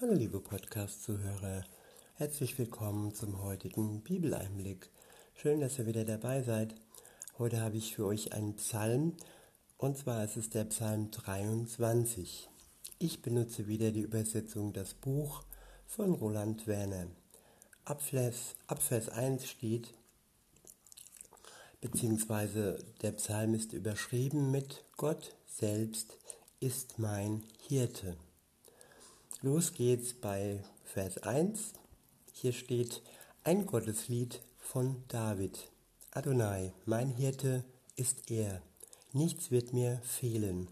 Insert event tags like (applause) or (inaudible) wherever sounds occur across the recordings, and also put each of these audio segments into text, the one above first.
Hallo liebe Podcast-Zuhörer, herzlich willkommen zum heutigen Bibeleinblick. Schön, dass ihr wieder dabei seid. Heute habe ich für euch einen Psalm und zwar ist es der Psalm 23. Ich benutze wieder die Übersetzung Das Buch von Roland Werner. Ab Vers, ab Vers 1 steht, beziehungsweise der Psalm ist überschrieben mit Gott selbst ist mein Hirte. Los geht's bei Vers 1. Hier steht ein Gotteslied von David. Adonai, mein Hirte ist er. Nichts wird mir fehlen.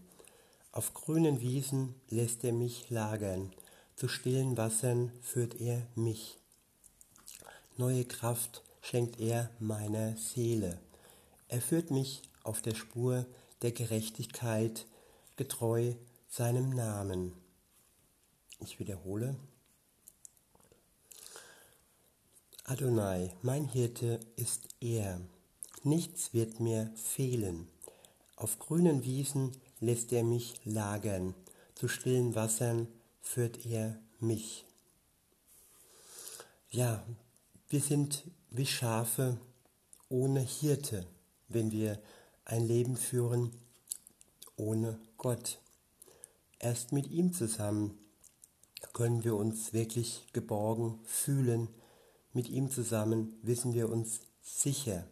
Auf grünen Wiesen lässt er mich lagern. Zu stillen Wassern führt er mich. Neue Kraft schenkt er meiner Seele. Er führt mich auf der Spur der Gerechtigkeit, getreu seinem Namen. Ich wiederhole. Adonai, mein Hirte ist er. Nichts wird mir fehlen. Auf grünen Wiesen lässt er mich lagern. Zu stillen Wassern führt er mich. Ja, wir sind wie Schafe ohne Hirte, wenn wir ein Leben führen ohne Gott. Erst mit ihm zusammen können wir uns wirklich geborgen fühlen. Mit ihm zusammen wissen wir uns sicher,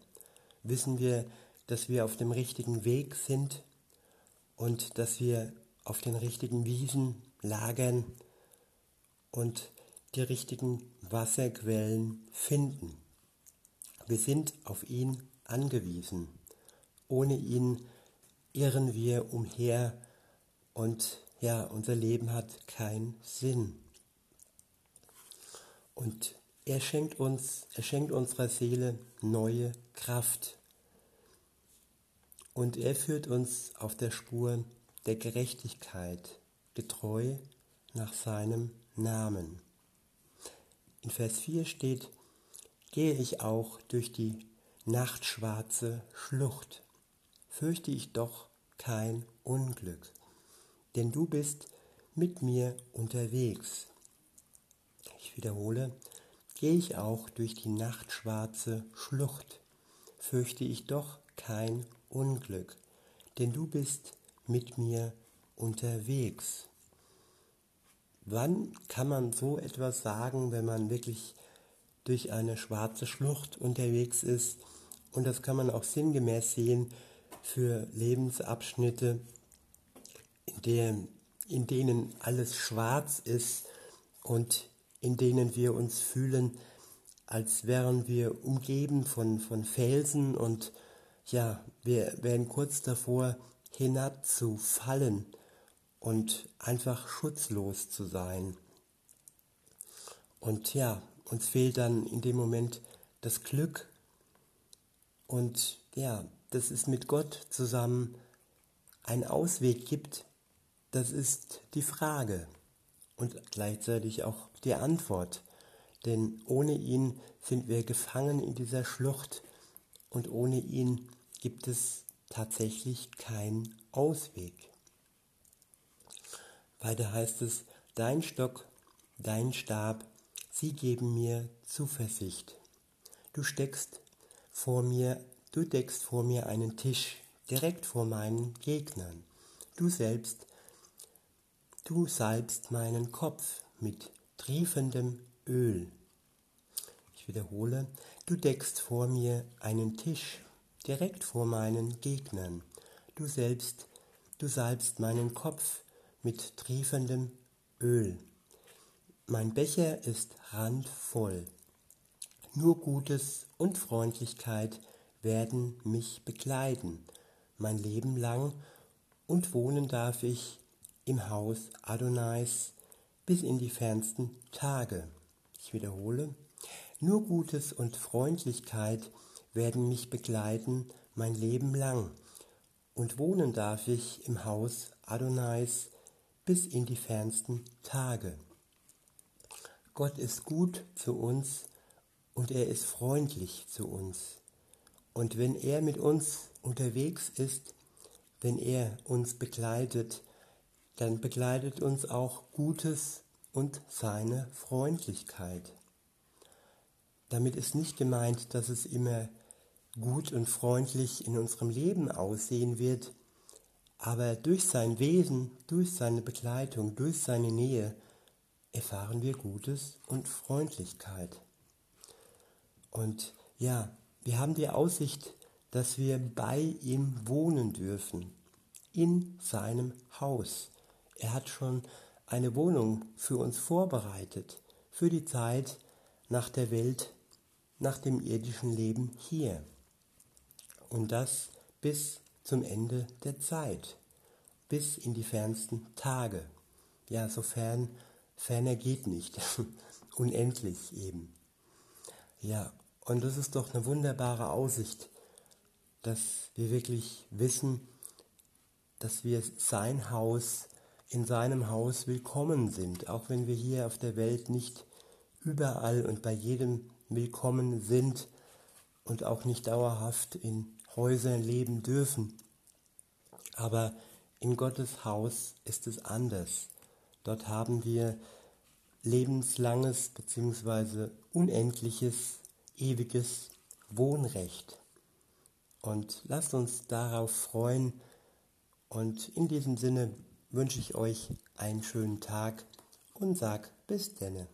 wissen wir, dass wir auf dem richtigen Weg sind und dass wir auf den richtigen Wiesen lagern und die richtigen Wasserquellen finden. Wir sind auf ihn angewiesen. Ohne ihn irren wir umher und ja, unser Leben hat keinen Sinn. Und er schenkt uns, er schenkt unserer Seele neue Kraft. Und er führt uns auf der Spur der Gerechtigkeit, getreu nach seinem Namen. In Vers 4 steht, gehe ich auch durch die nachtschwarze Schlucht, fürchte ich doch kein Unglück denn du bist mit mir unterwegs. Ich wiederhole, gehe ich auch durch die nachtschwarze Schlucht, fürchte ich doch kein Unglück, denn du bist mit mir unterwegs. Wann kann man so etwas sagen, wenn man wirklich durch eine schwarze Schlucht unterwegs ist? Und das kann man auch sinngemäß sehen für Lebensabschnitte, der, in denen alles schwarz ist und in denen wir uns fühlen, als wären wir umgeben von, von Felsen und ja, wir wären kurz davor hinabzufallen und einfach schutzlos zu sein. Und ja, uns fehlt dann in dem Moment das Glück und ja, dass es mit Gott zusammen einen Ausweg gibt, das ist die Frage und gleichzeitig auch die Antwort. Denn ohne ihn sind wir gefangen in dieser Schlucht und ohne ihn gibt es tatsächlich keinen Ausweg. Weiter heißt es, dein Stock, dein Stab, sie geben mir Zuversicht. Du steckst vor mir, du deckst vor mir einen Tisch direkt vor meinen Gegnern. Du selbst Du salbst meinen Kopf mit triefendem Öl. Ich wiederhole, du deckst vor mir einen Tisch direkt vor meinen Gegnern. Du selbst, du salbst meinen Kopf mit triefendem Öl. Mein Becher ist randvoll. Nur Gutes und Freundlichkeit werden mich begleiten, mein Leben lang, und wohnen darf ich im Haus Adonais bis in die fernsten Tage. Ich wiederhole, nur Gutes und Freundlichkeit werden mich begleiten mein Leben lang, und wohnen darf ich im Haus Adonais bis in die fernsten Tage. Gott ist gut zu uns und er ist freundlich zu uns. Und wenn er mit uns unterwegs ist, wenn er uns begleitet, dann begleitet uns auch Gutes und seine Freundlichkeit. Damit ist nicht gemeint, dass es immer gut und freundlich in unserem Leben aussehen wird, aber durch sein Wesen, durch seine Begleitung, durch seine Nähe erfahren wir Gutes und Freundlichkeit. Und ja, wir haben die Aussicht, dass wir bei ihm wohnen dürfen, in seinem Haus. Er hat schon eine Wohnung für uns vorbereitet, für die Zeit nach der Welt, nach dem irdischen Leben hier. Und das bis zum Ende der Zeit, bis in die fernsten Tage. Ja, sofern ferner geht nicht, (laughs) unendlich eben. Ja, und das ist doch eine wunderbare Aussicht, dass wir wirklich wissen, dass wir sein Haus, in seinem Haus willkommen sind, auch wenn wir hier auf der Welt nicht überall und bei jedem willkommen sind und auch nicht dauerhaft in Häusern leben dürfen. Aber in Gottes Haus ist es anders. Dort haben wir lebenslanges bzw. unendliches, ewiges Wohnrecht. Und lasst uns darauf freuen. Und in diesem Sinne wünsche ich euch einen schönen Tag und sag bis denne.